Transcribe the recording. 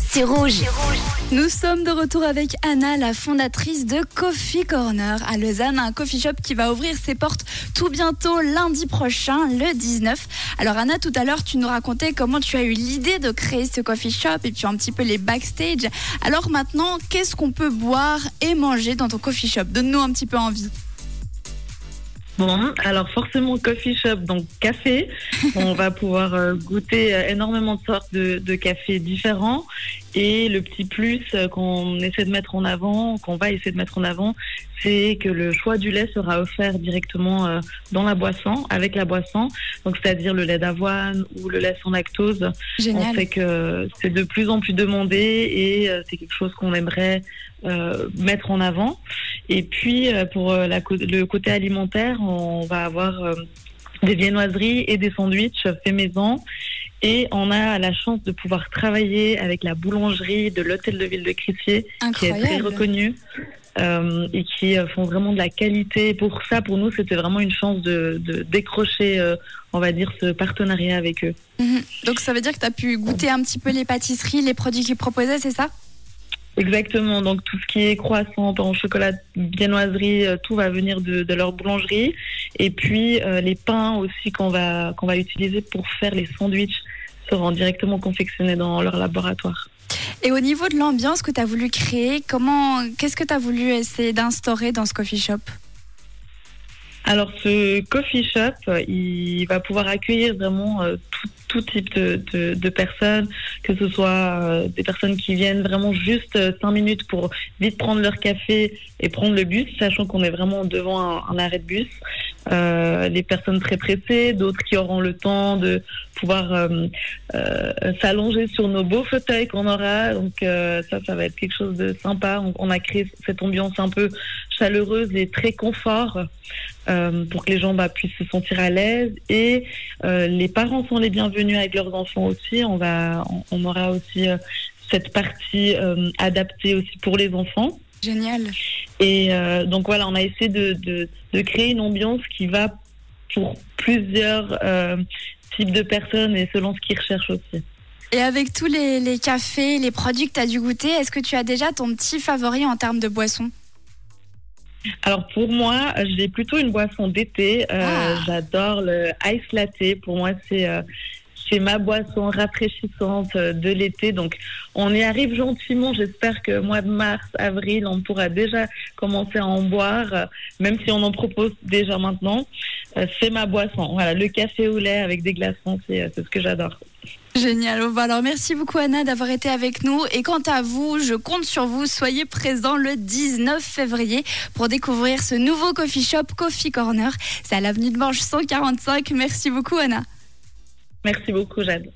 C'est rouge. Nous sommes de retour avec Anna, la fondatrice de Coffee Corner à Lausanne, un coffee shop qui va ouvrir ses portes tout bientôt lundi prochain, le 19. Alors Anna, tout à l'heure, tu nous racontais comment tu as eu l'idée de créer ce coffee shop et puis un petit peu les backstage. Alors maintenant, qu'est-ce qu'on peut boire et manger dans ton coffee shop? Donne-nous un petit peu envie. Bon, alors forcément coffee shop, donc café. On va pouvoir euh, goûter euh, énormément de sortes de, de cafés différents. Et le petit plus euh, qu'on essaie de mettre en avant, qu'on va essayer de mettre en avant, c'est que le choix du lait sera offert directement dans la boisson, avec la boisson. Donc c'est-à-dire le lait d'avoine ou le lait sans lactose. Génial. On sait que c'est de plus en plus demandé et c'est quelque chose qu'on aimerait mettre en avant. Et puis pour la, le côté alimentaire, on va avoir des viennoiseries et des sandwichs faits maison. Et on a la chance de pouvoir travailler avec la boulangerie de l'hôtel de ville de Crissier, qui est très reconnue. Euh, et qui font vraiment de la qualité. Pour ça, pour nous, c'était vraiment une chance de, de décrocher, euh, on va dire, ce partenariat avec eux. Mhm. Donc ça veut dire que tu as pu goûter un petit peu les pâtisseries, les produits qu'ils proposaient, c'est ça? Exactement, donc tout ce qui est croissant, pain au chocolat, viennoiserie, euh, tout va venir de, de leur boulangerie. Et puis euh, les pains aussi qu'on va, qu'on va utiliser pour faire les sandwichs seront directement confectionnés dans leur laboratoire. Et au niveau de l'ambiance que tu as voulu créer, comment, qu'est-ce que tu as voulu essayer d'instaurer dans ce coffee shop? Alors ce coffee shop, il va pouvoir accueillir vraiment euh, tout, tout, type de, de, personnes, que ce soit euh, des personnes qui viennent vraiment juste euh, cinq minutes pour vite prendre leur café et prendre le bus, sachant qu'on est vraiment devant un, arrêt de bus. Euh, des personnes très pressées, d'autres qui auront le temps de pouvoir euh, euh, s'allonger sur nos beaux fauteuils qu'on aura. Donc ça, ça va être quelque chose de sympa. On, a créé cette ambiance un peu chaleureuse et très confort pour que les gens bah, puissent se sentir à l'aise. Et les parents sont les bienvenus avec leurs enfants aussi. On va, on, on aura aussi cette partie adaptée aussi pour les enfants. Génial. Et euh, donc voilà, on a essayé de, de, de, créer une ambiance qui va pour plusieurs euh, types de personnes et selon ce qu'ils recherchent aussi. Et avec tous les, les cafés, les produits que tu as dû goûter, est-ce que tu as déjà ton petit favori en termes de boisson? Alors pour moi, j'ai plutôt une boisson d'été. Euh, ah. J'adore le ice latte. Pour moi, c'est euh, c'est ma boisson rafraîchissante de l'été. Donc, on y arrive gentiment. J'espère que mois de mars, avril, on pourra déjà commencer à en boire, même si on en propose déjà maintenant. C'est ma boisson. Voilà, le café au lait avec des glaçons, c'est ce que j'adore. Génial. Alors merci beaucoup Anna d'avoir été avec nous. Et quant à vous, je compte sur vous. Soyez présents le 19 février pour découvrir ce nouveau coffee shop Coffee Corner. C'est à l'avenue de Manche 145. Merci beaucoup Anna. Merci beaucoup, Jade.